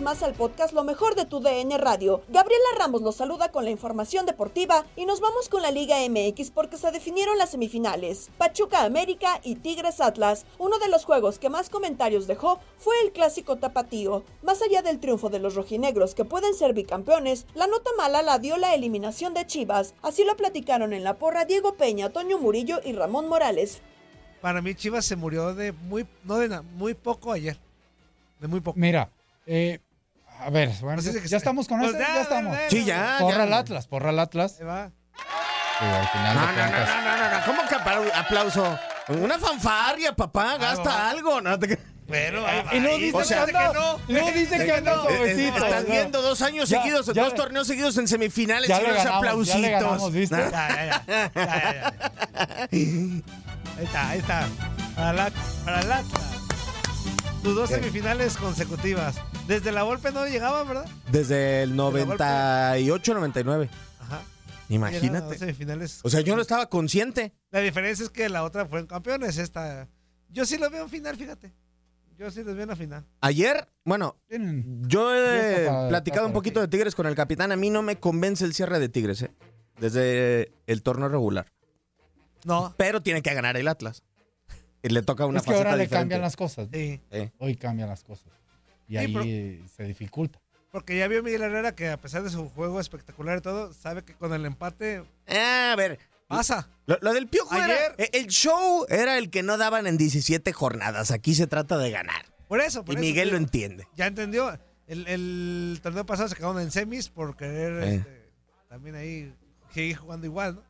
Vez más al podcast Lo mejor de tu DN Radio. Gabriela Ramos los saluda con la información deportiva y nos vamos con la Liga MX porque se definieron las semifinales. Pachuca América y Tigres Atlas. Uno de los juegos que más comentarios dejó fue el clásico tapatío. Más allá del triunfo de los rojinegros que pueden ser bicampeones, la nota mala la dio la eliminación de Chivas. Así lo platicaron en la porra Diego Peña, Toño Murillo y Ramón Morales. Para mí Chivas se murió de muy, no de nada, muy poco ayer. De muy poco. Mira, eh, a ver, bueno, Pues ya, ya estamos con Pues esto, ya, ya estamos. Sí, ya. Porra ya. al Atlas, porra al Atlas. Ahí va. Al final No, de no, no, no, no, no, no. ¿Cómo que apla- aplauso? Una fanfarria, papá, gasta algo. No, te- Pero ahí va. Y no ahí dice O sea, que no. No dice que no, suavecito. Estás viendo dos años Ya, seguidos, ya dos torneos seguidos en semifinales Ya y unos aplausitos. ya le ganamos, ¿viste? Ya, ya, ya. Ya, ya, ya. Ahí está, ahí está. Para la, para el Atlas. Tus dos semifinales consecutivas. Desde la golpe no llegaban, ¿verdad? Desde el golpe. 98, 99. Ajá. Imagínate. semifinales. O sea, yo no estaba consciente. La diferencia es que la otra fueron campeones. Esta. Yo sí los veo en final, fíjate. Yo sí los veo en la final. Ayer, bueno, yo he para- platicado un poquito ti. de Tigres con el capitán. A mí no me convence el cierre de Tigres, ¿eh? Desde el torneo regular. No. Pero tiene que ganar el Atlas. Y le toca una es que ahora faceta le diferente. cambian las cosas. Sí. Sí. Hoy cambian las cosas. Y Sí, ahí pero- eh, se dificulta. Porque ya vio Miguel Herrera que a pesar de su juego espectacular y todo, sabe que con el empate Ah, a ver, pasa. Lo, lo del piojo era- Ayer- eh, el show era el que no daban en 17 jornadas. Aquí se trata de ganar. Por eso, por Y eso, Miguel lo entiende. Ya entendió. El, el torneo pasado se quedaron en semis por querer Eh. este, también ahí seguir jugando igual, ¿no?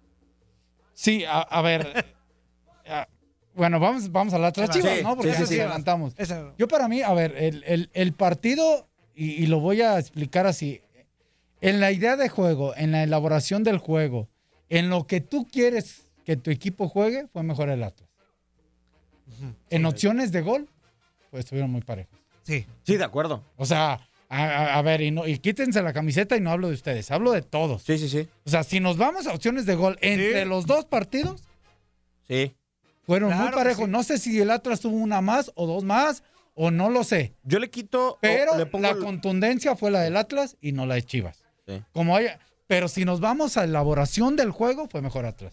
Sí, a, a ver. a- bueno, vamos, vamos a las Sí, chivas, ¿no? Porque sí, sí, sí. adelantamos. Esa- Yo para mí, a ver, el, el- el partido, y, y lo voy a explicar así, en la idea de juego, en la elaboración del juego, en lo que tú quieres que tu equipo juegue, fue mejor el Atlas. En opciones de gol, pues estuvieron muy parejos. Sí. Sí, de acuerdo. O sea, a, a- a ver, y, no, y quítense la camiseta y no hablo de ustedes, hablo de todos. Sí, sí, sí. O sea, si nos vamos a opciones de gol entre Sí. los dos partidos, Sí. Fueron Claro muy parejos. sí. No sé si el Atlas tuvo una más o dos más, o no lo sé. Yo le quito. Pero o le pongo la el- contundencia fue la del Atlas y no la de Chivas. Sí. Como haya, pero si nos vamos a elaboración del juego, fue mejor Atlas.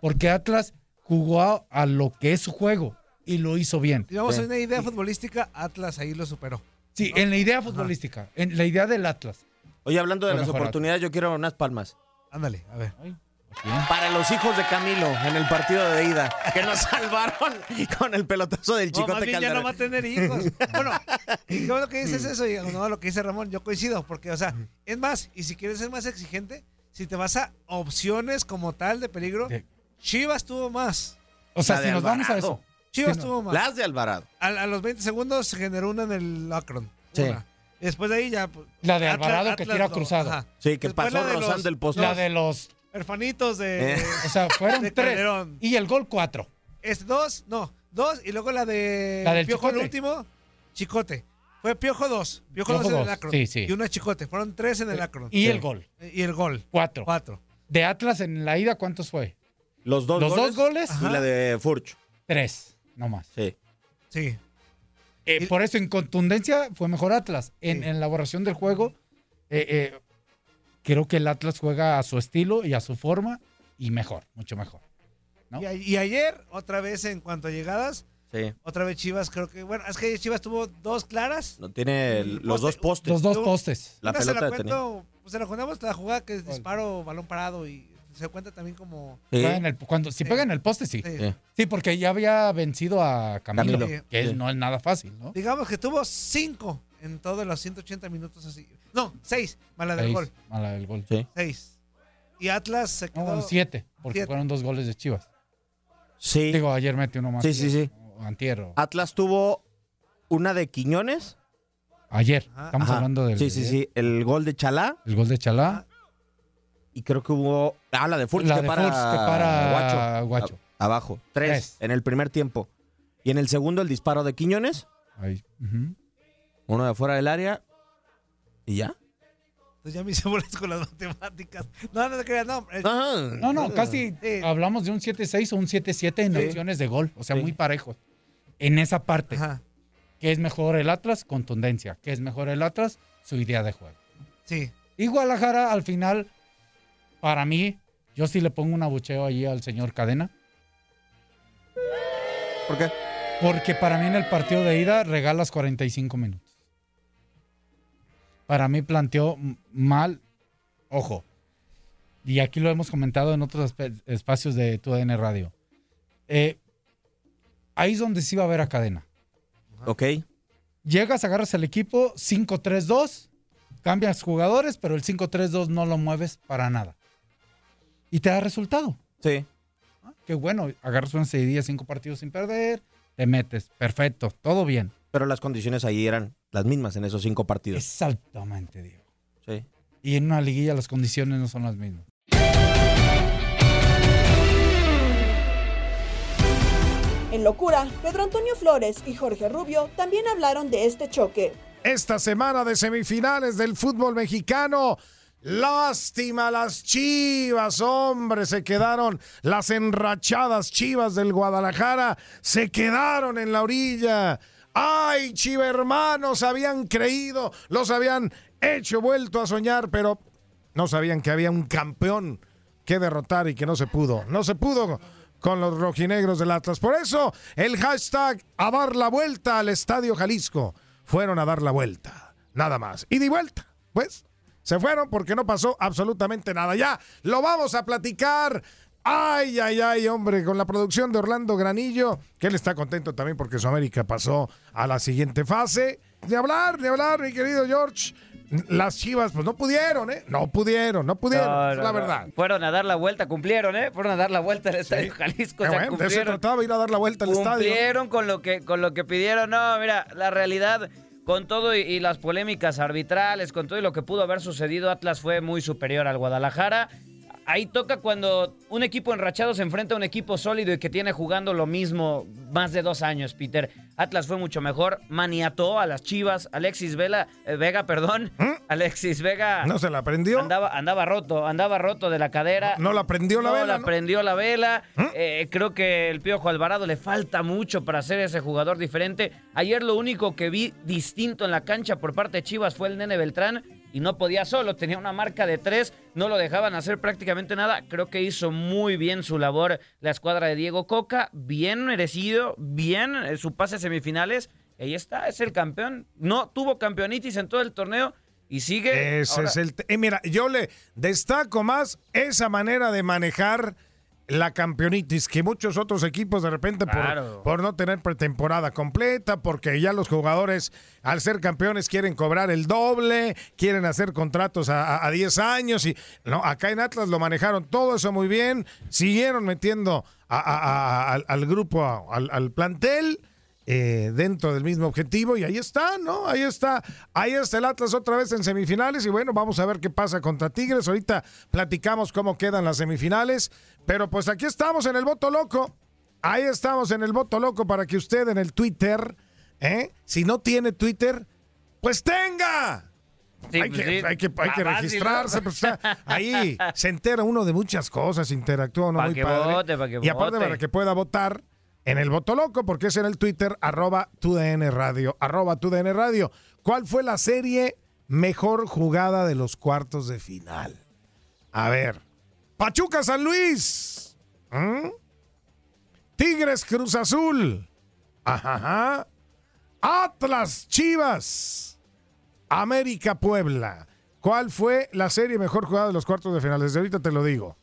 Porque Atlas jugó a, a lo que es su juego y lo hizo bien. Digamos, Sí. en una idea futbolística, Atlas ahí lo superó. Sí, en la idea futbolística, en la idea del Atlas. Oye, hablando de Fue las oportunidades, yo quiero unas palmas. Ándale, a ver. Ay, Para los hijos de Camilo en el partido de ida, que nos salvaron con el pelotazo del No, más chicote bien ya no va a tener hijos. Bueno, y qué bueno que dices eso, y no, lo que dice Ramón, yo coincido, porque, o sea, es más, y si quieres ser más exigente, si te vas a opciones como tal de peligro, Chivas tuvo más. O sea, La si nos vamos a Alvarado. eso. Chivas Sí, no. tuvo más. Las de Alvarado. A, a los 20 segundos se generó una en el Akron. Sí. Una. Después de ahí ya. pues, La de Atlas- Alvarado que Atlas tira cruzado. ajá. Sí, que Después pasó de los- rozando el poste. La de los. Herfanitos de. Eh. O sea, fueron de tres. Calderón. Y el gol cuatro. Es dos, no, dos, y luego la de. La del Piojo el último, Chicote. Fue Piojo dos. Piojo, Piojo dos en el Akron. sí, sí. Y una Chicote. Fueron tres en el Akron. Y el gol. Y el gol. Cuatro. Cuatro. De Atlas en la ida, ¿cuántos fue? Los dos Los goles. dos goles. Y la de Furch. Tres, no más. Sí. Sí. Eh, por eso, en contundencia, fue mejor Atlas. En, en elaboración del juego, eh, eh, creo que el Atlas juega a su estilo y a su forma y mejor, mucho mejor. ¿no? Y, a- y ayer, otra vez en cuanto a llegadas, Sí. otra vez Chivas, creo que. Bueno, es que Chivas tuvo dos claras. No tiene el- los dos postes. Los dos postes. La Una se pelota la cuento, pues se la contamos la jugada que es disparo, balón parado y se cuenta también como. Sí. Juega en el- cuando, si pega en el poste, sí. Sí. Porque ya había vencido a Camilo, Camilo. que no es nada fácil, ¿no? Digamos que tuvo cinco en todos los 180 minutos así. No, seis, mala del Seis, gol. mala del gol. Sí. Seis. Y Atlas se quedó. No, siete, porque Siete. fueron dos goles de Chivas. Sí. Digo, ayer metió uno más. Sí, sí, sí. o Antier. o- Atlas tuvo una de Quiñones. Ayer. Ajá. Estamos Ajá. hablando del Sí, sí, sí. El gol de Chalá. el gol de Chalá. Y creo que hubo. Ah, la de Furch La que de para. Furch que para Guacho. Guacho. Abajo. Tres, Tres. En el primer tiempo. Y en el segundo, el disparo de Quiñones. Ahí. Uno de afuera del área. Y ya. Entonces ya me hice bolas con las matemáticas. No, no te creas, no. Ajá. No, no, casi Sí. hablamos de un 7-6 o un 7-7 en Sí. opciones de gol. O sea, Sí. muy parejos. En esa parte. Ajá. ¿Qué es mejor el Atlas? Contundencia. ¿Qué es mejor el Atlas? Su idea de juego. Sí. Y Guadalajara, al final, para mí, yo sí le pongo un abucheo ahí al señor Cadena. ¿Por qué? Porque para mí en el partido de ida regalas 45 minutos. Para mí planteó mal, ojo, y aquí lo hemos comentado en otros espacios de tu ADN Radio. Eh, ahí es donde sí va a ver a cadena. Ok. Llegas, agarras el equipo 5-3-2, cambias jugadores, pero el 5-3-2 no lo mueves para nada. Y te da resultado. Sí. Ah, Qué bueno, agarras una seguidilla, cinco partidos sin perder, te metes, perfecto, todo bien. Pero las condiciones ahí eran las mismas en esos cinco partidos. Exactamente, Diego. Sí. Y en una liguilla las condiciones no son las mismas. En locura, Pedro Antonio Flores y Jorge Rubio también hablaron de este choque. esta semana de semifinales del fútbol mexicano. Lástima las chivas, hombre, se quedaron las enrachadas chivas del Guadalajara, se quedaron en la orilla. Ay, chiva hermanos, habían creído, los habían hecho vuelto a soñar, pero no sabían que había un campeón que derrotar y que no se pudo. No se pudo con los rojinegros del Atlas. Por eso el hashtag a dar la vuelta al Estadio Jalisco. Fueron a dar la vuelta, nada más. Y de vuelta, pues se fueron porque no pasó absolutamente nada. Ya lo vamos a platicar. Ay, ay, ay, hombre, con la producción de Orlando Granillo, que él está contento también porque su América pasó a la siguiente fase. De hablar, de hablar, mi querido George. Las chivas, pues no pudieron, ¿eh? No pudieron, no pudieron, No, es no, la no. verdad. Fueron a dar la vuelta, cumplieron, ¿eh? Fueron a dar la vuelta al Estadio Jalisco. O sea, bueno, de eso cumplieron. trataba, ir a dar la vuelta al estadio. Cumplieron con lo que con lo que pidieron. No, mira, la realidad con todo y, y las polémicas arbitrales, con todo y lo que pudo haber sucedido, Atlas fue muy superior al Guadalajara. Ahí toca cuando un equipo enrachado se enfrenta a un equipo sólido y que tiene jugando lo mismo más de dos años, Peter. Atlas fue mucho mejor, maniató a las Chivas, Alexis Vela, eh, Vega, perdón, Alexis Vega. ¿Mm? ¿No se la prendió? Andaba, andaba roto, andaba roto de la cadera. No la prendió la No vela, la ¿no? prendió la vela. Eh, creo que el Piojo Alvarado le falta mucho para ser ese jugador diferente. Ayer lo único que vi distinto en la cancha por parte de Chivas fue el Nene Beltrán y no podía solo, tenía una marca de tres, no lo dejaban hacer prácticamente nada. Creo que hizo muy bien su labor la escuadra de Diego Coca, bien merecido, bien eh, su pase a semifinales. Ahí está, es el campeón. No tuvo campeonitis en todo el torneo, Y sigue. Ese ahora- es el. eh, mira, yo le destaco más esa manera de manejar la campeonitis que muchos otros equipos de repente por, Claro. por no tener pretemporada completa, porque ya los jugadores al ser campeones quieren cobrar el doble, quieren hacer contratos a, a- a 10 años y no, acá en Atlas lo manejaron todo eso muy bien, siguieron metiendo a- al, al grupo, al plantel eh, dentro del mismo objetivo y ahí está, ¿no? Ahí está, ahí está el Atlas otra vez en semifinales y bueno, vamos a ver qué pasa contra Tigres. Ahorita platicamos cómo quedan las semifinales, pero pues aquí estamos en el voto loco. Ahí estamos en el voto loco para que usted en el Twitter, ¿eh? Si no tiene Twitter, pues tenga. Sí, hay, pues que, sí. hay que, hay que registrarse, pues está ahí se entera uno de muchas cosas, interactúa uno Pa' muy que padre. vote, que y aparte vote. para que pueda votar en el voto loco, porque es en el Twitter, arroba TUDN Radio, arroba. ¿Cuál fue la serie mejor jugada de los cuartos de final? A ver, Pachuca San Luis. Tigres Cruz Azul, Ajá. Atlas Chivas, América Puebla. ¿Cuál fue la serie mejor jugada de los cuartos de final? Desde ahorita te lo digo.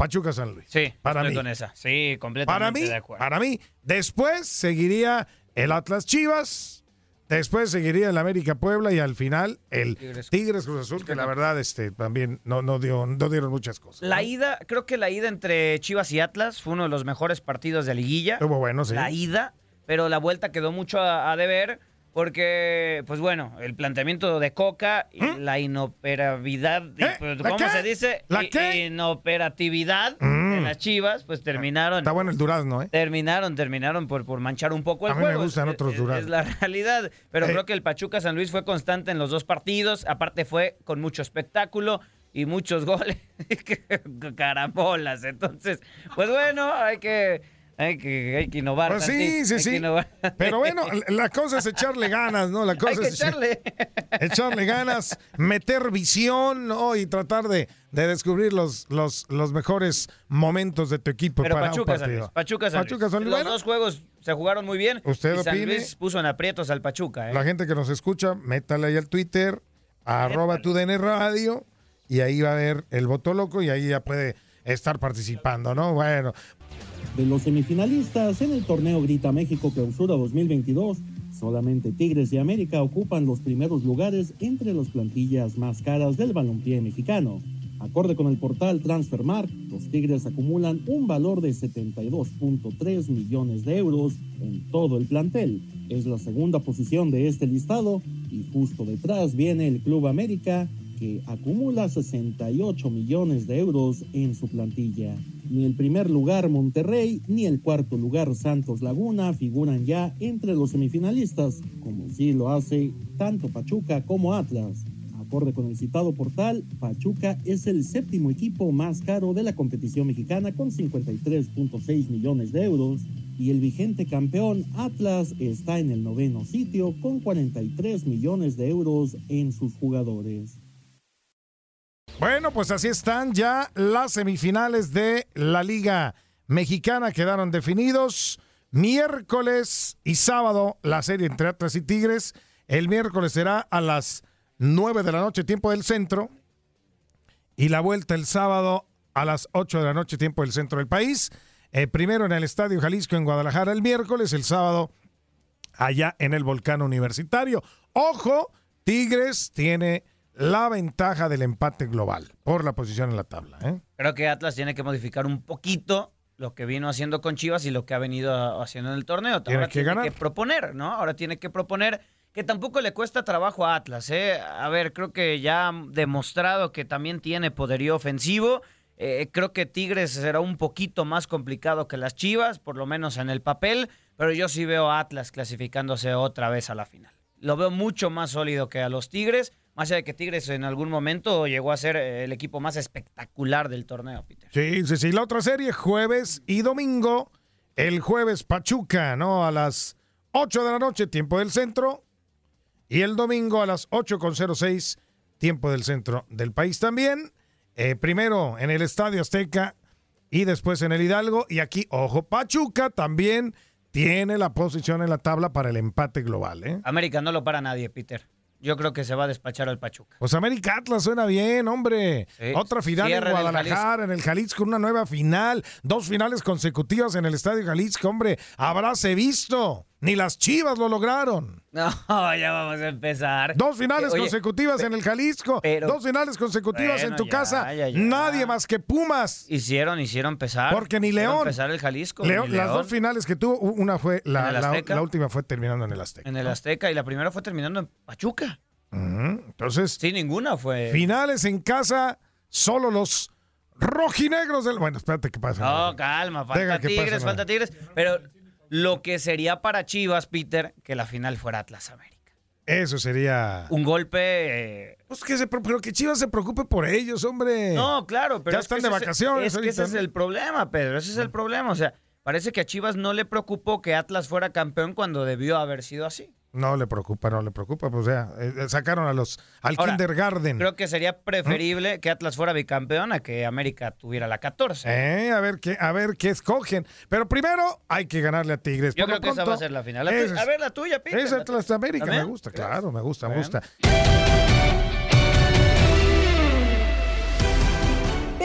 Pachuca San Luis. Sí, para estoy mí. con esa. Sí, completamente Para mí, de acuerdo. para mí. Después seguiría el Atlas Chivas. Después seguiría el América Puebla y al final el Tigres, Cruz Azul, que la verdad este, también no, no, dio, no dieron muchas cosas. La ida, creo que la ida entre Chivas y Atlas fue uno de los mejores partidos de liguilla. Estuvo bueno, sí. La ida, pero la vuelta quedó mucho a, a deber porque, pues bueno, el planteamiento de Coca y la inoperabilidad, pues, ¿Eh? ¿La ¿cómo se dice? ¿La qué? Inoperatividad Mm. de las Chivas, pues terminaron. Está bueno el durazno, ¿eh? Terminaron, terminaron por, por manchar un poco el A mí me juego. gustan Es- otros duraznos. Es la realidad. Pero Eh. creo que el Pachuca San Luis fue constante en los dos partidos. Aparte fue con mucho espectáculo y muchos goles. Carambolas. Entonces, pues bueno, hay que, hay que, hay que innovar. Pues sí, sí, sí. Pero bueno, la cosa es echarle ganas, ¿no? La cosa Hay que es echarle. echarle ganas, meter visión, ¿no? Y tratar de, de descubrir los, los, los mejores momentos de tu equipo Pero para Pachuca un San Luis. partido. Pachuca San Pachuca. San Luis. Los Bueno, dos juegos se jugaron muy bien. Usted y San opine. Luis puso en aprietos al Pachuca. ¿eh? La gente que nos escucha, métale ahí al Twitter, arroba tu DN Radio, y ahí va a ver el voto loco y ahí ya puede estar participando, ¿no? Bueno, De los semifinalistas en el torneo Grita México Clausura 2022, solamente Tigres y América ocupan los primeros lugares entre las plantillas más caras del balompié mexicano. Acorde con el portal Transfermarkt, los Tigres acumulan un valor de 72.3 millones de euros en todo el plantel. Es la segunda posición de este listado y justo detrás viene el Club América, que acumula 68 millones de euros en su plantilla. Ni el primer lugar Monterrey ni el cuarto lugar Santos Laguna figuran ya entre los semifinalistas, como sí lo hace tanto Pachuca como Atlas. Acorde con el citado portal, Pachuca es el séptimo equipo más caro de la competición mexicana con 53.6 millones de euros y el vigente campeón Atlas está en el noveno sitio con 43 millones de euros en sus jugadores. Bueno, pues así están ya las semifinales de la Liga Mexicana. Quedaron definidos miércoles y sábado la serie entre Atlas y Tigres. El miércoles será a las 9 de la noche, tiempo del centro. Y la vuelta el sábado a las 8 de la noche, tiempo del centro del país. Eh, primero en el Estadio Jalisco en Guadalajara el miércoles, el sábado allá en el Volcán Universitario. Ojo, Tigres tiene la ventaja del empate global por la posición en la tabla. ¿eh? Creo que Atlas tiene que modificar un poquito lo que vino haciendo con Chivas y lo que ha venido haciendo en el torneo. Tiene Ahora que tiene ganar. que proponer, ¿no? Ahora tiene que proponer que tampoco le cuesta trabajo a Atlas, ¿eh? A ver, creo que ya ha demostrado que también tiene poderío ofensivo. Eh, creo que Tigres será un poquito más complicado que las Chivas, por lo menos en el papel, pero yo sí veo a Atlas clasificándose otra vez a la final. Lo veo mucho más sólido que a los Tigres, más allá de que Tigres en algún momento llegó a ser eh, el equipo más espectacular del torneo, Peter. Sí, sí, sí. La otra serie, jueves y domingo. El jueves Pachuca, ¿no? A las 8 de la noche, tiempo del centro. Y el domingo a las 8.06, tiempo del centro del país también. Eh, primero en el Estadio Azteca y después en el Hidalgo. Y aquí, ojo, Pachuca también tiene la posición en la tabla para el empate global, ¿eh? América no lo para nadie, Peter. Yo creo que se va a despachar al Pachuca. Pues América Atlas suena bien, hombre. Sí. Otra final Cierra en en el Guadalajara, en el Jalisco, una nueva final. Dos finales consecutivas en el Estadio Jalisco, hombre. Habráse visto. Ni las chivas lo lograron. No, ya vamos a empezar. Dos finales Oye, consecutivas en el Jalisco. pero- dos finales consecutivas en tu ya, casa. ya, ya. Nadie más que Pumas. Hicieron, hicieron pesar. Porque ni Hicieron León. pesar el Jalisco. León- las dos finales que tuvo, una fue la, última fue terminando en el Azteca. En el Azteca y la primera fue terminando en Pachuca. Entonces, Sí, ninguna fue. finales en casa, solo los rojinegros del. Bueno, espérate, ¿qué pasa? No, calma, falta que Tigres, falta Tigres. Pero lo que sería para Chivas, Peter, que la final fuera Atlas América. Eso sería. Un golpe. eh, Pues que se, pero que Chivas se preocupe por ellos, hombre. No, claro, pero Ya es que están de es- vacaciones Es que ese es el problema, Pedro. Ese es el problema. O sea, parece que a Chivas no le preocupó que Atlas fuera campeón cuando debió haber sido así. No le preocupa, no le preocupa. Pues ya, eh, sacaron a los al Ahora, kindergarten. Creo que sería preferible que Atlas fuera bicampeón a que América tuviera la 14. Eh, a ver qué, a ver qué escogen. Pero primero hay que ganarle a Tigres. Yo Por creo que esa pronto, va a ser la final. La tu- esa es- a ver, la tuya, Peter. Es la Atlas. América, me gusta, ¿Crees? claro, me gusta, me gusta.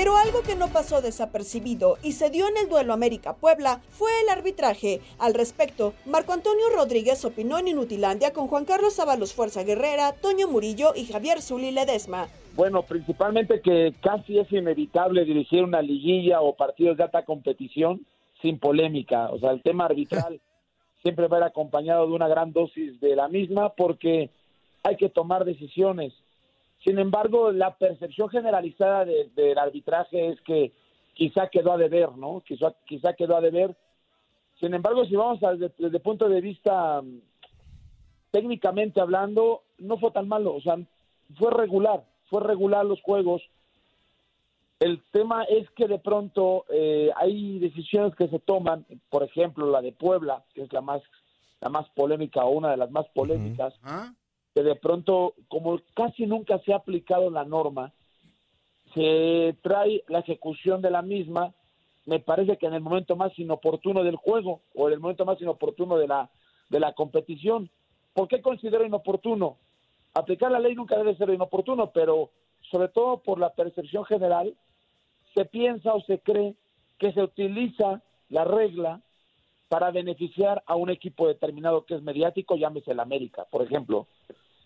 Pero algo que no pasó desapercibido y se dio en el duelo América-Puebla fue el arbitraje. Al respecto, Marco Antonio Rodríguez opinó en Inutilandia con Juan Carlos Ábalos Fuerza Guerrera, Toño Murillo y Javier Zuli Ledesma. Bueno, principalmente que casi es inevitable dirigir una liguilla o partidos de alta competición sin polémica. O sea, el tema arbitral siempre va a ir acompañado de una gran dosis de la misma porque hay que tomar decisiones. Sin embargo, la percepción generalizada de- del arbitraje es que quizá quedó a deber, ¿no? Quizá, quizá quedó a deber. Sin embargo, si vamos a- desde, desde el punto de vista mm, técnicamente hablando, no fue tan malo. O sea, fue regular, fue regular los juegos. El tema es que de pronto eh, hay decisiones que se toman, por ejemplo, la de Puebla, que es la más, la más polémica o una de las más polémicas, que de pronto, como casi nunca se ha aplicado la norma, se trae la ejecución de la misma, me parece que en el momento más inoportuno del juego o en el momento más inoportuno de la, de la competición. ¿Por qué considero inoportuno? Aplicar la ley nunca debe ser inoportuno, pero sobre todo por la percepción general, se piensa o se cree que se utiliza la regla para beneficiar a un equipo determinado que es mediático, llámese el América, por ejemplo,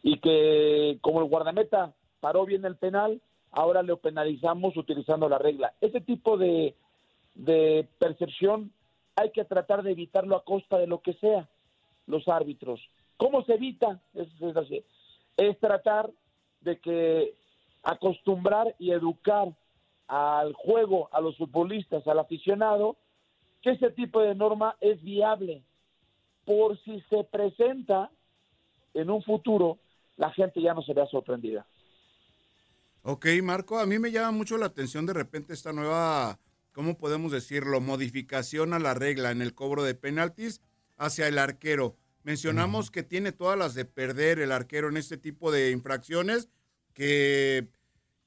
y que como el guardameta paró bien el penal, ahora lo penalizamos utilizando la regla. Ese tipo de, de percepción hay que tratar de evitarlo a costa de lo que sea, los árbitros. ¿Cómo se evita? Es, es tratar de que acostumbrar y educar al juego, a los futbolistas, al aficionado, que ese tipo de norma es viable. Por si se presenta en un futuro, la gente ya no se vea sorprendida. Ok, Marco, a mí me llama mucho la atención de repente esta nueva, ¿cómo podemos decirlo? Modificación a la regla en el cobro de penaltis hacia el arquero. Mencionamos que tiene todas las de perder el arquero en este tipo de infracciones, que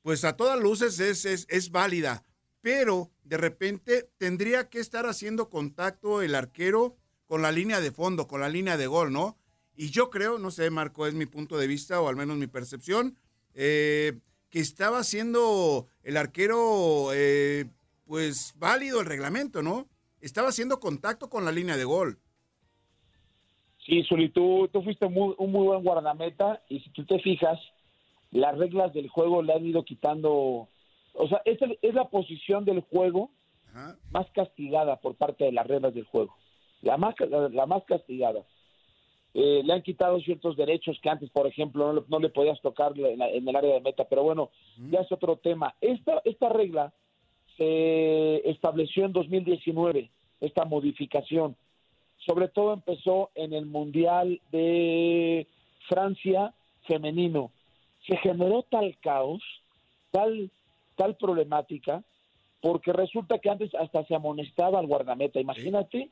pues a todas luces es, es, es válida, pero de repente tendría que estar haciendo contacto el arquero con la línea de fondo, con la línea de gol, ¿no? Y yo creo, no sé, Marco, es mi punto de vista o al menos mi percepción, eh, que estaba haciendo el arquero, eh, pues válido el reglamento, ¿no? Estaba haciendo contacto con la línea de gol. Sí, Zuli, tú, tú fuiste muy- un muy buen guardameta y si tú te fijas, las reglas del juego le han ido quitando, o sea, es, el- es la posición del juego más castigada por parte de las reglas del juego, la más, la, la más castigada. Eh, le han quitado ciertos derechos que antes, por ejemplo, no le, no le podías tocar en, la- en el área de meta, pero bueno, ya es otro tema. Esta, esta regla se estableció en 2019, esta modificación. Sobre todo empezó en el Mundial de Francia femenino. Se generó tal caos, tal, tal problemática, porque resulta que antes hasta se amonestaba al guardameta, imagínate,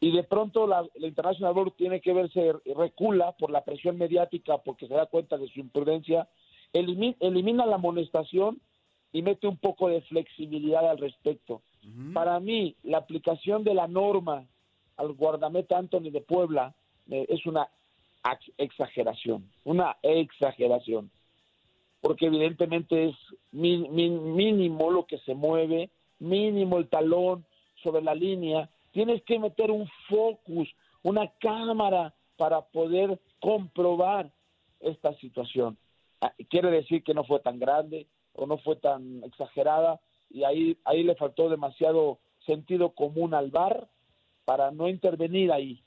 y de pronto la, la International Board tiene que verse recula por la presión mediática porque se da cuenta de su imprudencia, elimi- elimina la amonestación y mete un poco de flexibilidad al respecto. Para mí, la aplicación de la norma al guardameta Anthony de Puebla eh, es una ex- exageración, una exageración, porque evidentemente es mi- mi- mínimo lo que se mueve, mínimo el talón sobre la línea, tienes que meter un focus, una cámara para poder comprobar esta situación. Ah, Quiere decir que no fue tan grande o no fue tan exagerada y ahí, ahí le faltó demasiado sentido común al VAR para no intervenir ahí.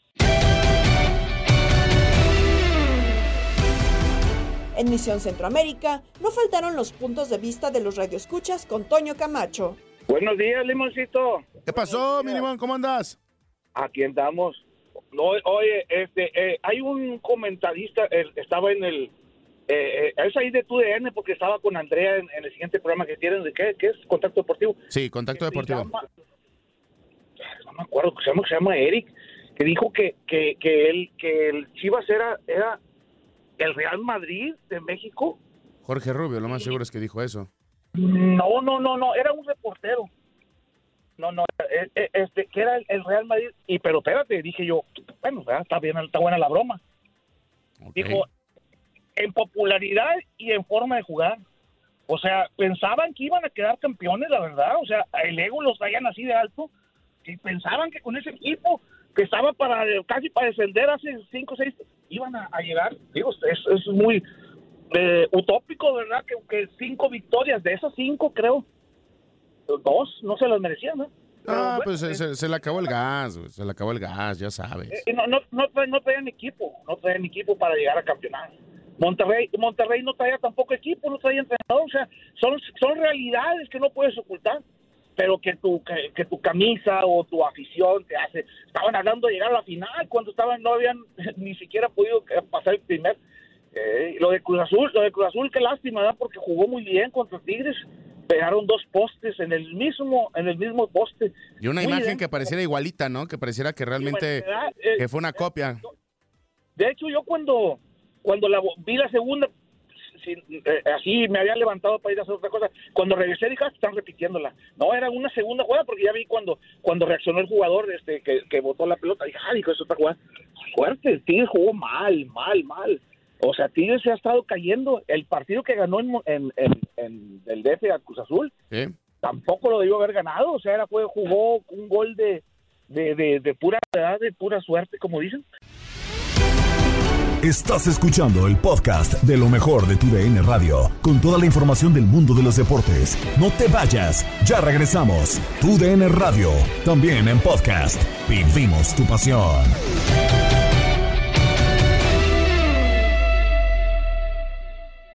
En Misión Centroamérica, no faltaron los puntos de vista de los radioescuchas con Toño Camacho. Buenos días, Limoncito. ¿Qué pasó, mi limón? ¿Cómo andas? Aquí andamos. No, oye, este, eh, hay un comentarista, eh, estaba en el, eh, eh, es ahí de tu DN porque estaba con Andrea en, en el siguiente programa que tienen, ¿de qué, qué es? Contacto Deportivo. Sí, contacto deportivo. Llama- no me acuerdo, se llama, se llama Eric, que dijo que, que, que él, que el Chivas era, era el Real Madrid de México. Jorge Rubio, lo más seguro es que dijo eso. No, no, no, no, era un reportero. No, no, eh, eh, este, que era el, Real Madrid. Y pero espérate, dije yo, bueno, está bien, está buena la broma. Dijo, en popularidad y en forma de jugar. O sea, pensaban que iban a quedar campeones, la verdad. O sea, el ego los traían así de alto. Y pensaban que con ese equipo que estaba para casi para descender hace cinco o seis, iban a, a llegar. Digo, es, es muy eh, utópico, ¿verdad? Que, que cinco victorias, de esas cinco, creo, dos no se las merecían, ¿no? Ah, pues se, se- se le acabó el gas, se le acabó el gas, ya sabes. Eh, no, no, no, traen, no traían equipo, no traían equipo para llegar a campeonar. Monterrey, Monterrey no traía tampoco equipo, no traía entrenador, o sea, son, son realidades que no puedes ocultar, pero que tu, que, que tu camisa o tu afición te hace, estaban hablando de llegar a la final cuando estaban, no habían ni siquiera podido pasar el primer, eh, lo de Cruz Azul, lo de Cruz Azul, qué lástima, ¿verdad? porque jugó muy bien contra Tigres, pegaron dos postes en el mismo, en el mismo poste. Y una Muy imagen bien. que pareciera igualita, ¿no? Que pareciera que realmente. Eh, que fue una copia. De hecho, yo cuando, cuando la vi la segunda, eh, así me había levantado para ir a hacer otra cosa. Cuando regresé dije, ah, están repitiéndola. No, era una segunda jugada porque ya vi cuando, cuando reaccionó el jugador este, que, que botó la pelota. Dije, ah, dijo, es otra jugada. Fuerte, Tigres jugó mal, mal, mal. O sea, Tigres se ha estado cayendo. El partido que ganó en, Mo- en, en, en el DF a Cruz Azul, ¿Sí? tampoco lo debió haber ganado. O sea, era, fue, jugó un gol de, de, de, de pura edad, de pura suerte, como dicen. Estás escuchando el podcast de lo mejor de tu DN Radio, con toda la información del mundo de los deportes. No te vayas, ya regresamos. Tu DN Radio, también en podcast. Vivimos tu pasión.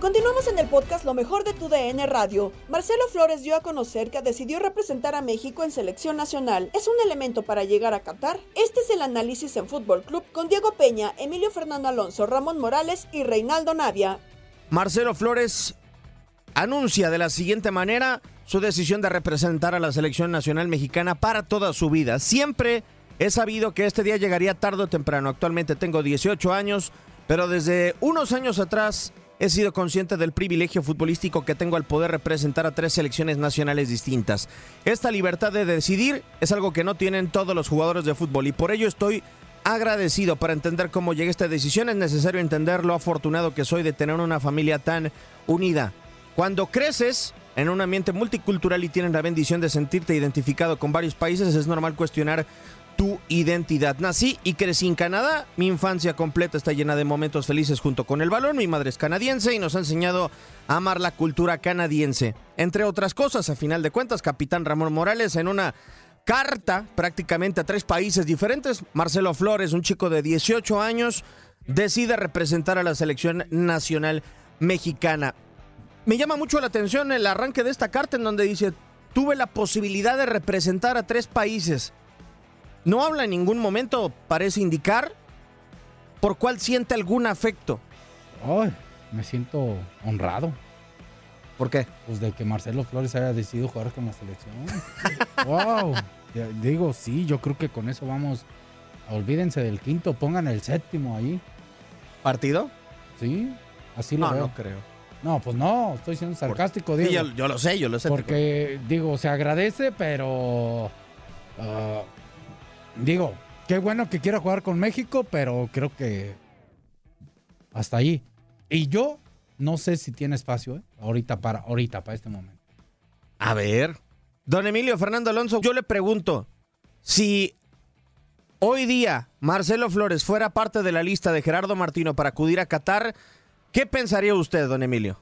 Continuamos en el podcast Lo mejor de tu DN Radio. Marcelo Flores dio a conocer que decidió representar a México en selección nacional. ¿Es un elemento para llegar a Qatar? Este es el análisis en Fútbol Club con Diego Peña, Emilio Fernando Alonso, Ramón Morales y Reinaldo Navia. Marcelo Flores anuncia de la siguiente manera su decisión de representar a la selección nacional mexicana para toda su vida. Siempre he sabido que este día llegaría tarde o temprano. Actualmente tengo 18 años, pero desde unos años atrás he sido consciente del privilegio futbolístico que tengo al poder representar a tres selecciones nacionales distintas. Esta libertad de decidir es algo que no tienen todos los jugadores de fútbol y por ello estoy agradecido para entender cómo llegué a esta decisión. Es necesario entender lo afortunado que soy de tener una familia tan unida. Cuando creces en un ambiente multicultural y tienes la bendición de sentirte identificado con varios países, es normal cuestionar tu identidad. Nací y crecí en Canadá. Mi infancia completa está llena de momentos felices junto con el balón. Mi madre es canadiense y nos ha enseñado a amar la cultura canadiense. Entre otras cosas, a final de cuentas, capitán Ramón Morales en una carta prácticamente a tres países diferentes. Marcelo Flores, un chico de 18 años, decide representar a la selección nacional mexicana. Me llama mucho la atención el arranque de esta carta en donde dice, tuve la posibilidad de representar a tres países. No habla en ningún momento, parece indicar, por cuál siente algún afecto. Ay, me siento honrado. ¿Por qué? Pues de que Marcelo Flores haya decidido jugar con la selección. wow. Digo, sí, yo creo que con eso vamos. Olvídense del quinto, pongan el séptimo ahí. ¿Partido? Sí, así lo No, veo. no creo. No, pues no, estoy siendo sarcástico, Sí, digo. yo, yo lo sé, yo lo sé. Porque, digo, se agradece, pero. ah, digo, qué bueno que quiera jugar con México, pero creo que. Hasta ahí. Y yo no sé si tiene espacio, ¿eh? Ahorita para, ahorita, para este momento. A ver. Don Emilio Fernando Alonso, yo le pregunto, si hoy día Marcelo Flores fuera parte de la lista de Gerardo Martino para acudir a Qatar, ¿qué pensaría usted, don Emilio?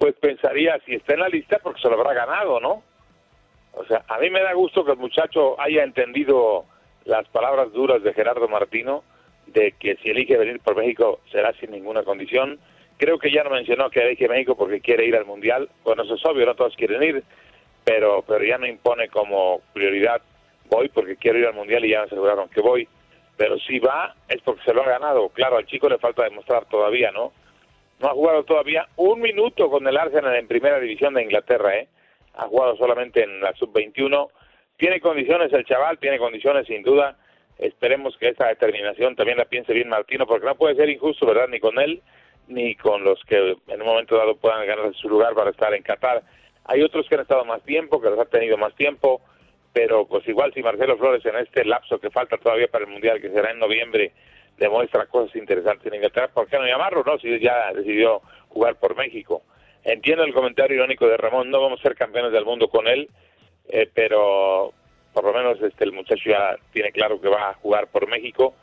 pues pensaría si está en la lista porque se lo habrá ganado, ¿no? O sea, a mí me da gusto que el muchacho haya entendido las palabras duras de Gerardo Martino de que si elige venir por México será sin ninguna condición. Creo que ya no mencionó que elige México porque quiere ir al Mundial. Bueno, eso es obvio, no todos quieren ir, pero, pero ya no impone como prioridad voy porque quiero ir al Mundial y ya me aseguraron que voy. Pero si va es porque se lo ha ganado. Claro, al chico le falta demostrar todavía, ¿no? no ha jugado todavía un minuto con el Arsenal en primera división de Inglaterra, ¿eh? Ha jugado solamente en la sub-21. Tiene condiciones el chaval, tiene condiciones sin duda. Esperemos que esa determinación también la piense bien Martino, porque no puede ser injusto, ¿verdad? Ni con él, ni con los que en un momento dado puedan ganar su lugar para estar en Qatar. Hay otros que han estado más tiempo, que los han tenido más tiempo, pero pues igual si Marcelo Flores en este lapso que falta todavía para el Mundial, que será en noviembre, demuestra cosas interesantes en Inglaterra, ¿por qué no llamarlo? No, si ya decidió jugar por México. Entiendo el comentario irónico de Ramón, no vamos a ser campeones del mundo con él, eh, pero por lo menos este el muchacho ya tiene claro que va a jugar por México.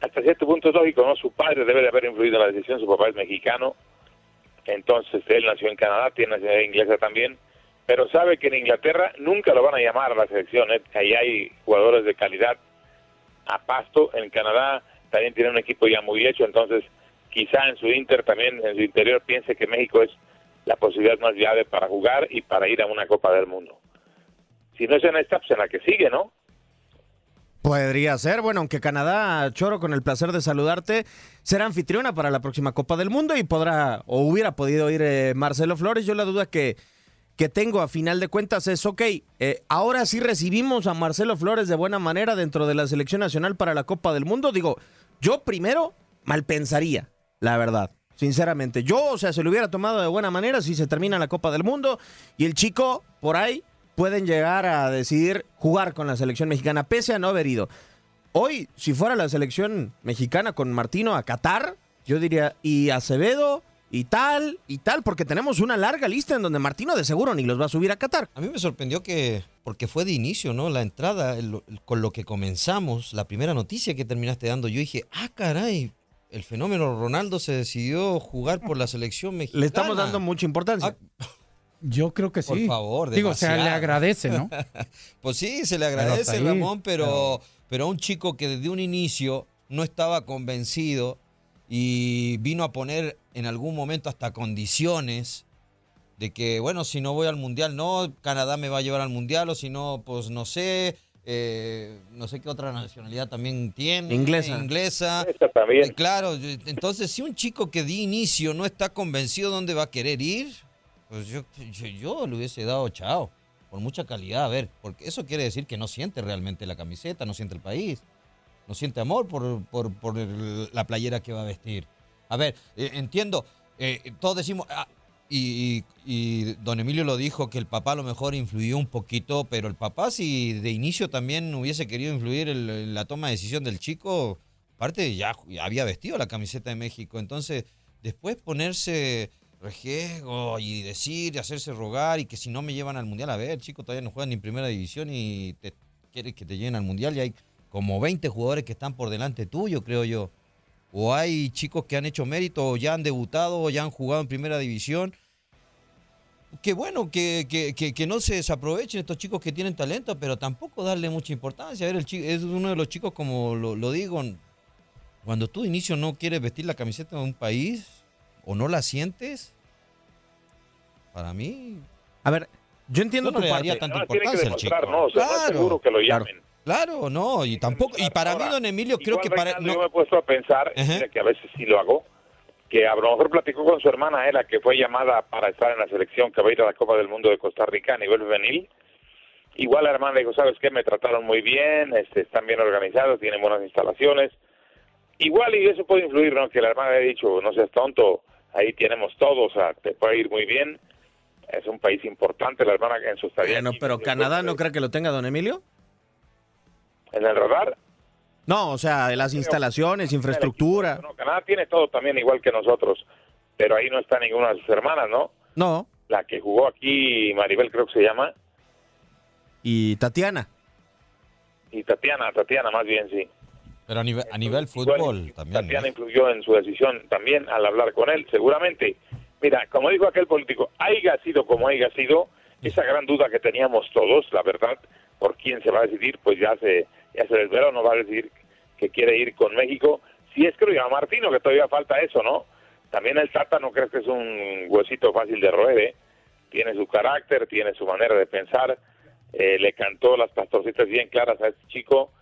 Hasta cierto punto es lógico, ¿no? Su padre debe de haber influido en la decisión, su papá es mexicano, entonces él nació en Canadá, tiene nacionalidad inglesa también, pero sabe que en Inglaterra nunca lo van a llamar a la selección, ¿eh? ahí hay jugadores de calidad a pasto. En Canadá también tiene un equipo ya muy hecho, entonces quizá en su Inter también, en su interior, piense que México es la posibilidad más viable para jugar y para ir a una Copa del Mundo. Si no es en esta, pues en la que sigue, ¿no? Podría ser, bueno, aunque Canadá, Choro, con el placer de saludarte, será anfitriona para la próxima Copa del Mundo y podrá, o hubiera podido ir eh, Marcelo Flores. Yo la duda que, que tengo a final de cuentas es, ok, eh, ahora sí recibimos a Marcelo Flores de buena manera dentro de la selección nacional para la Copa del Mundo. Digo, yo primero mal pensaría, la verdad. Sinceramente, yo, o sea, se lo hubiera tomado de buena manera si se termina la Copa del Mundo y el chico por ahí pueden llegar a decidir jugar con la selección mexicana, pese a no haber ido. Hoy, si fuera la selección mexicana con Martino a Qatar, yo diría, y Acevedo, y tal, y tal, porque tenemos una larga lista en donde Martino de seguro ni los va a subir a Qatar. A mí me sorprendió que, porque fue de inicio, ¿no? La entrada, con lo que comenzamos, la primera noticia que terminaste dando, yo dije, ah, caray, el fenómeno Ronaldo se decidió jugar por la selección mexicana. Le estamos dando mucha importancia. Yo creo que sí. Por favor, Digo, o sea, le agradece, ¿no? pues sí, se le agradece, ahí, Ramón, pero, pero a un chico que desde un inicio no estaba convencido y vino a poner en algún momento hasta condiciones de que, bueno, si no voy al mundial, no, Canadá me va a llevar al mundial, o si no, pues no sé, eh, no sé qué otra nacionalidad también tiene. Inglesa. Inglesa. también. Eh, claro, entonces si un chico que de inicio no está convencido dónde va a querer ir, pues yo, yo, yo le hubiese dado chao, por mucha calidad, a ver, porque eso quiere decir que no siente realmente la camiseta, no siente el país, no siente amor por, por, por la playera que va a vestir. A ver, eh, entiendo, eh, todos decimos, ah, y, y- don Emilio lo dijo, que el papá a lo mejor influyó un poquito, pero el papá si de inicio también hubiese querido influir en la toma de decisión del chico, aparte ya, ya había vestido la camiseta de México, entonces después ponerse rejego y decir y hacerse rogar y que si no me llevan al mundial, a ver, chico, todavía no juegan ni en primera división y te quieres que te lleven al mundial y hay como 20 jugadores que están por delante tuyo, creo yo. O hay chicos que han hecho mérito, o ya han debutado, o ya han jugado en primera división. Qué bueno que, que- que- que no se desaprovechen estos chicos que tienen talento, pero tampoco darle mucha importancia. A ver, el chi- es uno de los chicos, como lo, lo digo, cuando tú de inicio no quieres vestir la camiseta de un país o no la sientes, para mí... A ver, Yo entiendo no tu le daría parte. tanta No, que importancia al chico. ¿no? O sea, no es seguro que lo llamen. Claro, no, y tampoco, y para mí, don Emilio, creo que para... No- Yo me he puesto a pensar, mira, que a veces sí lo hago, que a lo mejor platicó con su hermana, Ela, que fue llamada para estar en la selección que va a ir a la Copa del Mundo de Costa Rica a nivel juvenil. Igual la hermana le dijo, ¿sabes qué? Me trataron muy bien, este, están bien organizados, tienen buenas instalaciones. Igual y eso puede influir, ¿no? Que la hermana le haya dicho, no seas tonto, ahí tenemos todo, o sea, te puede ir muy bien. Es un país importante, la hermana en su estadía Bueno, pero Canadá no cree que lo tenga don Emilio. en el radar. No, o sea, de las instalaciones, infraestructura. No, Canadá tiene todo también igual que nosotros, pero ahí no está ninguna de sus hermanas, ¿no? No. La que jugó aquí, Maribel creo que se llama, Y Tatiana. y Tatiana, Tatiana más bien, sí. Pero a nivel, a nivel fútbol también. Tatiana influyó en su decisión también al hablar con él, seguramente. Mira, como dijo aquel político, haya sido como haya sido, esa gran duda que teníamos todos, la verdad, por quién se va a decidir, pues ya se, ya se desveló, no va a decidir que quiere ir con México. Si es que lo llama Martino, que todavía falta eso, ¿no? También el Tata no crees que es un huesito fácil de roer, ¿eh? Tiene su carácter, tiene su manera de pensar, eh, le cantó las pastorcitas bien claras a este chico,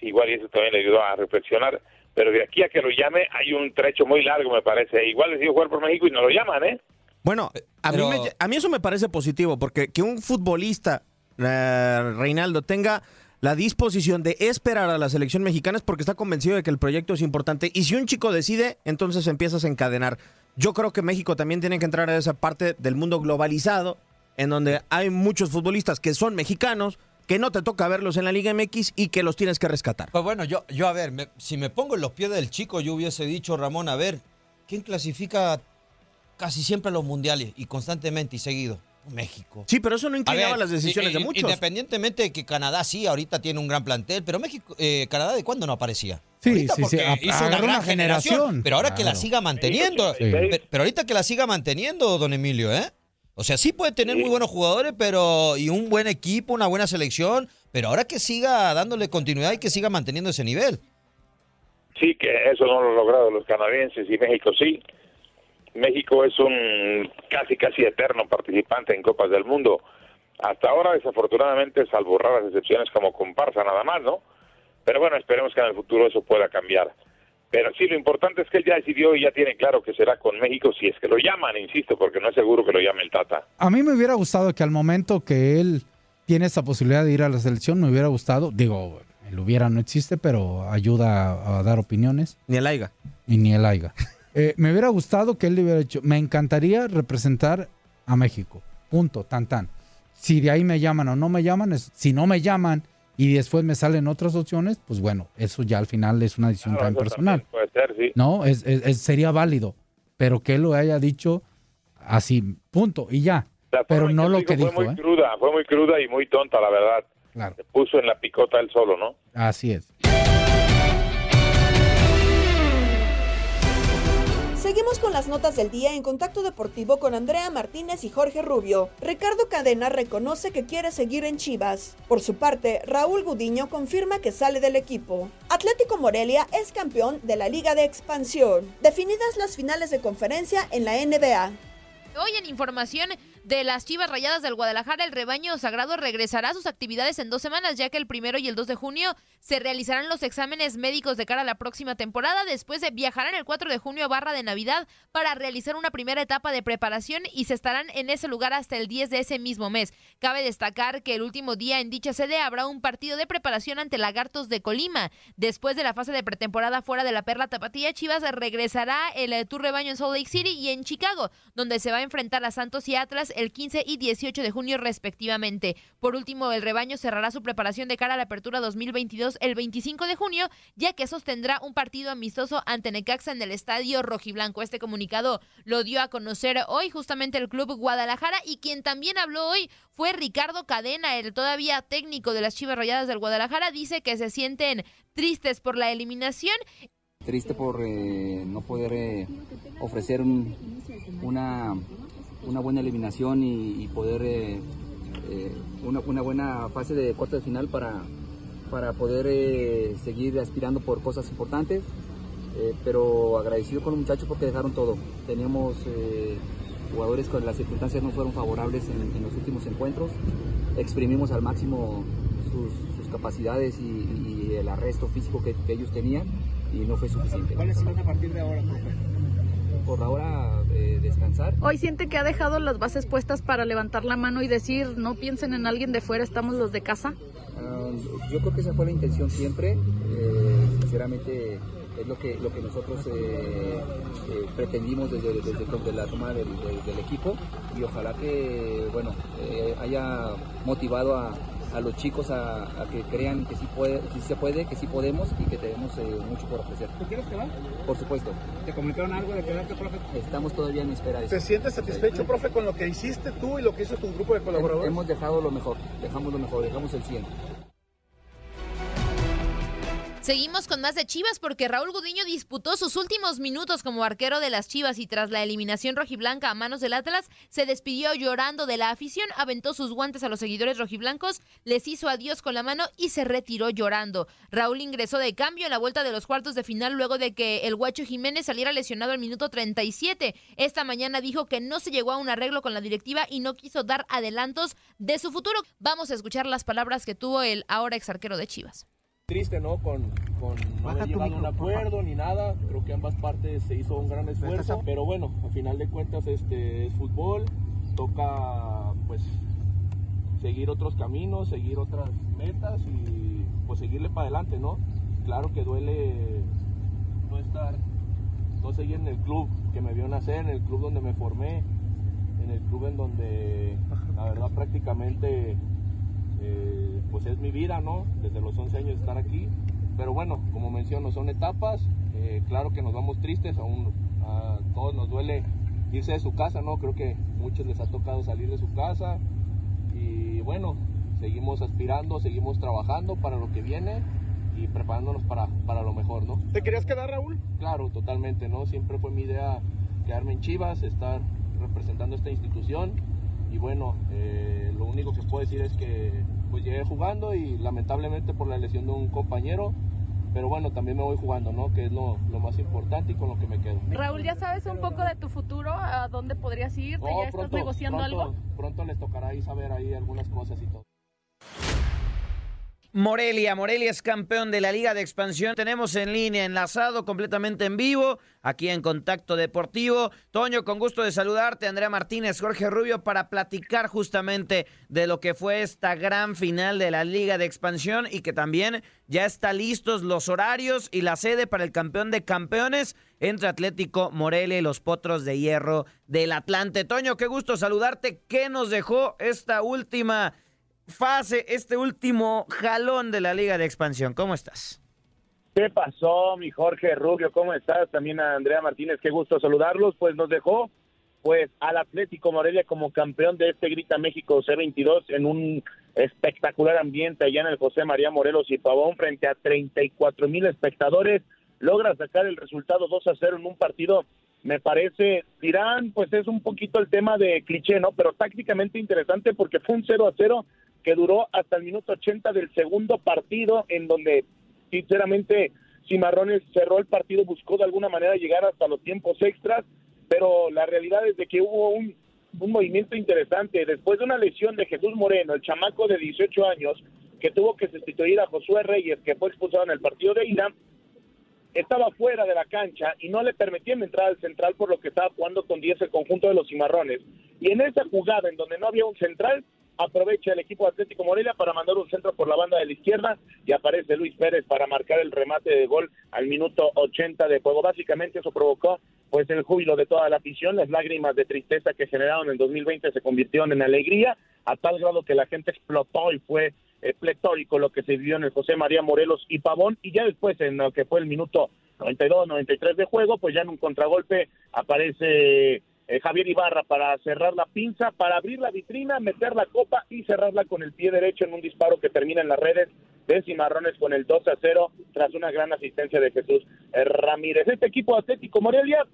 igual y eso también le ayudó a reflexionar, pero de aquí a que lo llame hay un trecho muy largo, me parece. Igual decidió jugar por México y no lo llaman, ¿eh? Bueno, a, mí me- a mí eso me parece positivo, porque que un futbolista, eh, Reinaldo, tenga la disposición de esperar a la selección mexicana es porque está convencido de que el proyecto es importante. Y si un chico decide, entonces empiezas a encadenar. Yo creo que México también tiene que entrar a esa parte del mundo globalizado, en donde hay muchos futbolistas que son mexicanos, que no te toca verlos en la Liga MX y que los tienes que rescatar. Pues bueno, yo, yo a ver, si me pongo en los pies del chico, yo hubiese dicho, Ramón, a ver, ¿quién clasifica casi siempre a los mundiales y constantemente y seguido? México. Sí, pero eso no inclinaba ver, las decisiones de muchos. Independientemente de que Canadá sí, ahorita tiene un gran plantel, pero México, eh, Canadá, ¿de cuándo no aparecía? Sí, Ahorita sí, sí, porque a- hizo gran una generación. Pero ahora que la siga manteniendo. Sí. Pero, pero ahorita que la siga manteniendo, don Emilio, ¿eh? O sea, sí puede tener muy buenos jugadores, pero y un buen equipo, una buena selección, pero ahora que siga dándole continuidad y que siga manteniendo ese nivel. Sí, que eso no lo han logrado los canadienses y México sí. México es un casi casi eterno participante en Copas del Mundo. Hasta ahora, desafortunadamente, salvo raras excepciones como comparsa nada más, ¿no? Pero bueno, esperemos que en el futuro eso pueda cambiar. Pero sí, lo importante es que él ya decidió y ya tiene claro que será con México si es que lo llaman, insisto, porque no es seguro que lo llame el Tata. A mí me hubiera gustado que al momento que él tiene esa posibilidad de ir a la selección, me hubiera gustado, digo, el hubiera no existe, pero ayuda a, a dar opiniones. Ni el AIGA. Y ni el AIGA. Eh, me hubiera gustado que él le hubiera dicho, me encantaría representar a México. Punto, tan tan. Si de ahí me llaman o no me llaman, es- si no me llaman y después me salen otras opciones, pues bueno, eso ya al final es una decisión Claro, también eso personal. Puede ser, sí. No, es, es- es- sería válido, pero que él lo haya dicho así, punto, y ya. La Pero no que lo dijo que dijo, fue muy ¿eh? cruda, fue muy cruda y muy tonta, la verdad. Claro. Se puso en la picota él solo, ¿no? Así es. Seguimos con las notas del día en contacto deportivo con Andrea Martínez y Jorge Rubio. Ricardo Cadena reconoce que quiere seguir en Chivas. Por su parte, Raúl Gudiño confirma que sale del equipo. Atlético Morelia es campeón de la Liga de Expansión. Definidas las finales de conferencia en la NBA. Hoy en información de las Chivas Rayadas del Guadalajara, el rebaño sagrado regresará a sus actividades en dos semanas, ya que el primero y el 2 de junio se realizarán los exámenes médicos de cara a la próxima temporada. Después de viajarán el 4 de junio a Barra de Navidad para realizar una primera etapa de preparación y se estarán en ese lugar hasta el 10 de ese mismo mes. Cabe destacar que el último día en dicha sede habrá un partido de preparación ante Lagartos de Colima. Después de la fase de pretemporada fuera de la Perla Tapatía, Chivas regresará el eh, Tour Rebaño en Salt Lake City y en Chicago, donde se va a enfrentar a Santos y Atlas el 15 y 18 de junio respectivamente. Por último, el rebaño cerrará su preparación de cara a la apertura 2022 el 25 de junio, ya que sostendrá un partido amistoso ante Necaxa en el estadio rojiblanco. Este comunicado lo dio a conocer hoy justamente el club Guadalajara y quien también habló hoy fue Ricardo Cadena, el todavía técnico de las Chivas Rayadas del Guadalajara. Dice que se sienten tristes por la eliminación triste por eh, no poder eh, ofrecer un- una, una buena eliminación y, poder eh, eh, una, una buena fase de cuartos de final para, para poder eh, seguir aspirando por cosas importantes. Pero agradecido con los muchachos porque dejaron todo. Teníamos jugadores con las circunstancias no fueron favorables en, en los últimos encuentros. Exprimimos al máximo sus, capacidades y, el arresto físico que, ellos tenían y no fue suficiente. ¿Cuál es a partir de ahora, profe? Por ahora, eh, descansar. Hoy siente que ha dejado las bases puestas para levantar la mano y decir, no piensen en alguien de fuera, estamos los de casa. Ah, yo creo que esa fue la intención siempre. Eh, sinceramente, es lo que, lo que nosotros eh, eh, pretendimos desde, desde, desde la toma del, del- del equipo y ojalá que bueno eh, haya motivado a, a los chicos a, a que crean que sí, puede, que sí se puede, que sí podemos y que tenemos eh, mucho por ofrecer. ¿Tú quieres quedar? Por supuesto. ¿Te comunicaron algo de quedarte, profe? Estamos todavía en espera de eso. ¿Te sientes satisfecho, profe, con lo que hiciste tú y lo que hizo tu grupo de colaboradores? Hemos dejado lo mejor, dejamos lo mejor, dejamos el 100. Seguimos con más de Chivas porque Raúl Gudiño disputó sus últimos minutos como arquero de las Chivas y tras la eliminación rojiblanca a manos del Atlas, se despidió llorando de la afición, aventó sus guantes a los seguidores rojiblancos, les hizo adiós con la mano y se retiró llorando. Raúl ingresó de cambio en la vuelta de los cuartos de final luego de que el Guacho Jiménez saliera lesionado al minuto 37. Esta mañana dijo que no se llegó a un arreglo con la directiva y no quiso dar adelantos de su futuro. Vamos a escuchar las palabras que tuvo el ahora ex arquero de Chivas. Triste, ¿no? Con, con no haber llegado a un acuerdo ni nada. Creo que ambas partes se hizo un gran esfuerzo. Pero bueno, a final de cuentas este es fútbol. Toca pues seguir otros caminos, seguir otras metas y pues seguirle para adelante, ¿no? Claro que duele no estar, no seguir en el club que me vio nacer, en el club donde me formé, en el club en donde la verdad prácticamente eh, pues es mi vida, ¿no? Desde los 11 años estar aquí. Pero bueno, como menciono, son etapas. Eh, claro que nos vamos tristes, aún a todos nos duele irse de su casa, ¿no? Creo que muchos les ha tocado salir de su casa. Y bueno, seguimos aspirando, seguimos trabajando para lo que viene y preparándonos para, para lo mejor, ¿no? ¿Te querías quedar, Raúl? Claro, totalmente, ¿no? Siempre fue mi idea quedarme en Chivas, estar representando esta institución. Y bueno, eh, lo único que puedo decir es que pues llegué jugando y lamentablemente por la lesión de un compañero, pero bueno, también me voy jugando, ¿no? Que es lo, lo más importante y con lo que me quedo. Raúl, ¿ya sabes un poco de tu futuro? ¿A dónde podrías irte? No, ¿Ya estás negociando pronto, algo? Pronto les tocará ahí saber ahí algunas cosas y todo. Morelia, Morelia es campeón de la Liga de Expansión. Tenemos en línea, enlazado completamente en vivo, aquí en Contacto Deportivo. Toño, con gusto de saludarte. Andrea Martínez, Jorge Rubio, para platicar justamente de lo que fue esta gran final de la Liga de Expansión y que también ya está listos los horarios y la sede para el campeón de campeones entre Atlético Morelia y los Potros de Hierro del Atlante. Toño, qué gusto saludarte. ¿Qué nos dejó esta última fase, este último jalón de la Liga de Expansión. ¿Cómo estás? ¿Qué pasó, mi Jorge Rubio? ¿Cómo estás? También a Andrea Martínez, qué gusto saludarlos. Pues nos dejó pues al Atlético Morelia como campeón de este Grita México C22 en un espectacular ambiente allá en el José María Morelos y Pavón frente a 34 mil espectadores. Logra sacar el resultado 2 a 0 en un partido, me parece, dirán, pues es un poquito el tema de cliché, ¿no? Pero tácticamente interesante porque fue un 0 a 0 que duró hasta el minuto 80 del segundo partido, en donde sinceramente Cimarrones cerró el partido, buscó de alguna manera llegar hasta los tiempos extras, pero la realidad es de que hubo un, un movimiento interesante. Después de una lesión de Jesús Moreno, el chamaco de 18 años, que tuvo que sustituir a Josué Reyes, que fue expulsado en el partido de ida, estaba fuera de la cancha y no le permitían entrar al central por lo que estaba jugando con 10 el conjunto de los cimarrones. Y en esa jugada en donde no había un central, aprovecha el equipo Atlético Morelia para mandar un centro por la banda de la izquierda y aparece Luis Pérez para marcar el remate de gol al minuto 80 de juego. Básicamente eso provocó pues el júbilo de toda la afición, las lágrimas de tristeza que generaron en 2020 se convirtieron en alegría a tal grado que la gente explotó y fue eh, lo que se vivió en el José María Morelos y Pavón y ya después en lo que fue el minuto 92-93 de juego, pues ya en un contragolpe aparece eh, Javier Ibarra para cerrar la pinza, para abrir la vitrina, meter la copa y cerrarla con el pie derecho en un disparo que termina en las redes de Cimarrones con el 2 a 0 tras una gran asistencia de Jesús eh, Ramírez. Este equipo Atlético Morelia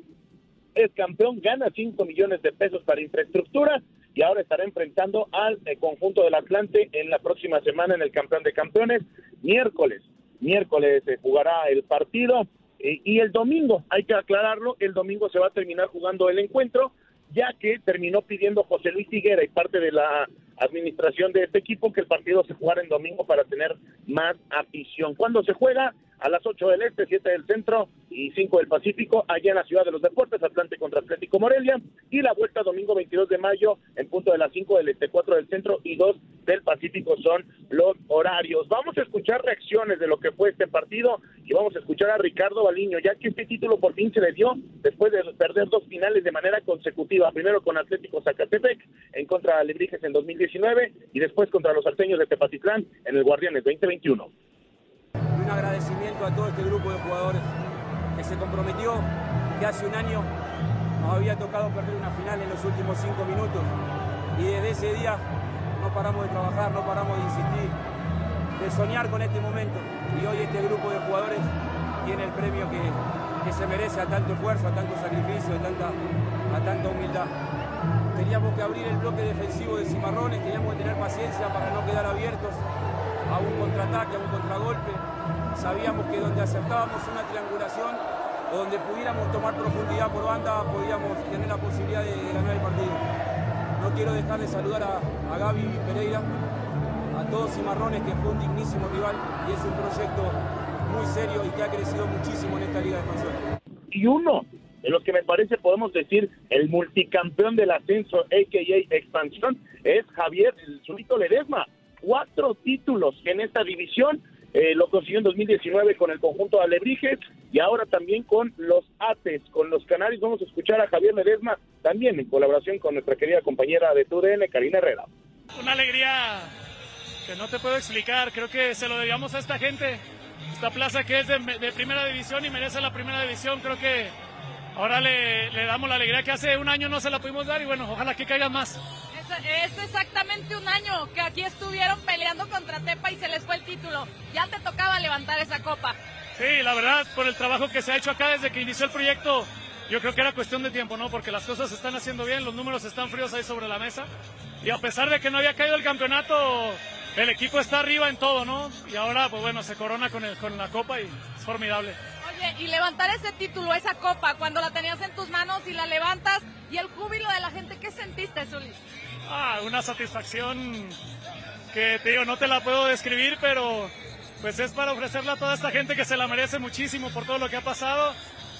es campeón, gana 5 millones de pesos para infraestructura y ahora estará enfrentando al eh, conjunto del Atlante en la próxima semana en el campeón de campeones, miércoles. Miércoles se jugará el partido eh, y el domingo, hay que aclararlo, el domingo se va a terminar jugando el encuentro ya que terminó pidiendo José Luis Higuera y parte de la administración de este equipo que el partido se jugara en domingo para tener más afición. ¿Cuándo se juega? A las 8 del Este, 7 del Centro y 5 del Pacífico, allá en la Ciudad de los Deportes, Atlante contra Atlético Morelia, y la vuelta domingo 22 de mayo en punto de las 5 del Este, 4 del Centro y 2 del Pacífico son los horarios. Vamos a escuchar reacciones de lo que fue este partido y vamos a escuchar a Ricardo Baliño, ya que este título por fin se le dio después de perder dos finales de manera consecutiva, primero con Atlético Zacatepec en contra de Alebrijes en 2019 y después contra los salteños de Tepatitlán en el Guardianes 2021. Y un agradecimiento a todo este grupo de jugadores que se comprometió, que hace un año nos había tocado perder una final en los últimos cinco minutos y desde ese día no paramos de trabajar, no paramos de insistir, de soñar con este momento y hoy este grupo de jugadores tiene el premio que, que se merece a tanto esfuerzo, a tanto sacrificio, a tanta, a tanta humildad. Teníamos que abrir el bloque defensivo de Cimarrones, teníamos que tener paciencia para no quedar abiertos a un contraataque, a un contragolpe. Sabíamos que donde acertábamos una triangulación o donde pudiéramos tomar profundidad por banda, podíamos tener la posibilidad de ganar el partido. No quiero dejar de saludar a, a Gaby Pereira, a todos Cimarrones, que fue un dignísimo rival y es un proyecto muy serio y que ha crecido muchísimo en esta Liga de Expansión. Y uno de los que me parece podemos decir el multicampeón del ascenso, a.k.a. expansión, es Javier el Zulito Ledesma. Cuatro títulos en esta división, eh, lo consiguió en 2019 con el conjunto de Alebrijes y ahora también con los Ates, con los Canarios. Vamos a escuchar a Javier Ledesma también en colaboración con nuestra querida compañera de TUDN, Karina Herrera. Una alegría que no te puedo explicar, creo que se lo debíamos a esta gente, esta plaza que es de, primera división y merece la primera división, creo que ahora le, le, damos la alegría que hace un año no se la pudimos dar y bueno, ojalá que caiga más. Es, exactamente un año que aquí estuvieron peleando contra Tepa y se les fue el título. Ya te tocaba levantar esa copa. Sí, la verdad, por el trabajo que se ha hecho acá desde que inició el proyecto, yo creo que era cuestión de tiempo, ¿no? Porque las cosas se están haciendo bien, los números están fríos ahí sobre la mesa. Y a pesar de que no había caído el campeonato, el equipo está arriba en todo, ¿no? Y ahora, pues bueno, se corona con, el, con la copa y es formidable. Oye, y levantar ese título, esa copa, cuando la tenías en tus manos y la levantas y el júbilo de la gente, ¿qué sentiste, Zuli? Ah, una satisfacción que te digo, no te la puedo describir, pero pues es para ofrecerla a toda esta gente que se la merece muchísimo por todo lo que ha pasado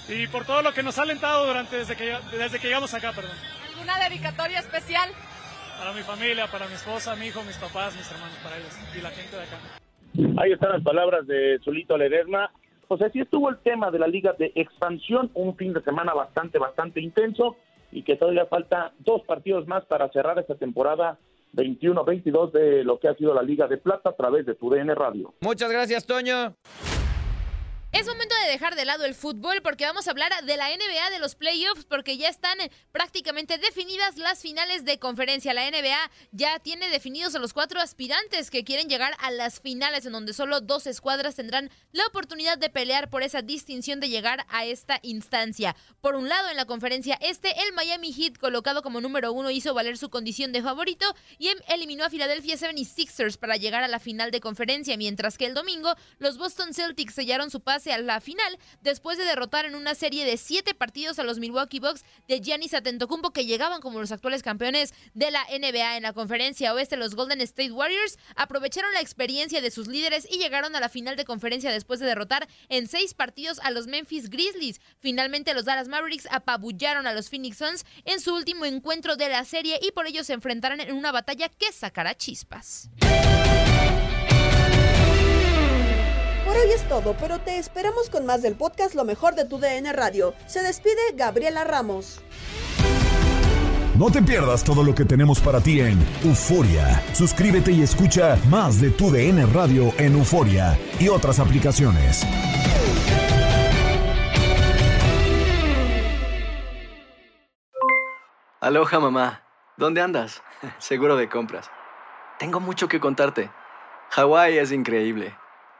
y por todo lo que nos ha alentado durante desde que, desde que llegamos acá, perdón. ¿Alguna dedicatoria especial? Para mi familia, para mi esposa, mi hijo, mis papás, mis hermanos, para ellos y la gente de acá. Ahí están las palabras de Zulito Ledesma. O sea, sí estuvo el tema de la Liga de Expansión, un fin de semana bastante, bastante intenso y que todavía falta dos partidos más para cerrar esta temporada 21-22 de lo que ha sido la Liga de Plata a través de tu DN Radio. Muchas gracias, Toño. Es momento de dejar de lado el fútbol porque vamos a hablar de la NBA, de los playoffs, porque ya están prácticamente definidas las finales de conferencia. La NBA ya tiene definidos a los cuatro aspirantes que quieren llegar a las finales, en donde solo dos escuadras tendrán la oportunidad de pelear por esa distinción de llegar a esta instancia. Por un lado, en la conferencia este, el Miami Heat, colocado como número uno, hizo valer su condición de favorito y eliminó a Philadelphia 76ers para llegar a la final de conferencia, mientras que el domingo los Boston Celtics sellaron su pase a la final después de derrotar en una serie de siete partidos a los Milwaukee Bucks de Giannis Antetokounmpo que llegaban como los actuales campeones de la NBA en la conferencia oeste los Golden State Warriors. Aprovecharon la experiencia de sus líderes y llegaron a la final de conferencia después de derrotar en seis partidos a los Memphis Grizzlies. Finalmente los Dallas Mavericks apabullaron a los Phoenix Suns en su último encuentro de la serie y por ello se enfrentarán en una batalla que sacará chispas Por hoy es todo, pero te esperamos con más del podcast Lo mejor de tu DN Radio. Se despide Gabriela Ramos. No te pierdas todo lo que tenemos para ti en Euforia. Suscríbete y escucha más de tu DN Radio en Euforia y otras aplicaciones. Aloha mamá, ¿dónde andas? Seguro de compras. Tengo mucho que contarte. Hawái es increíble.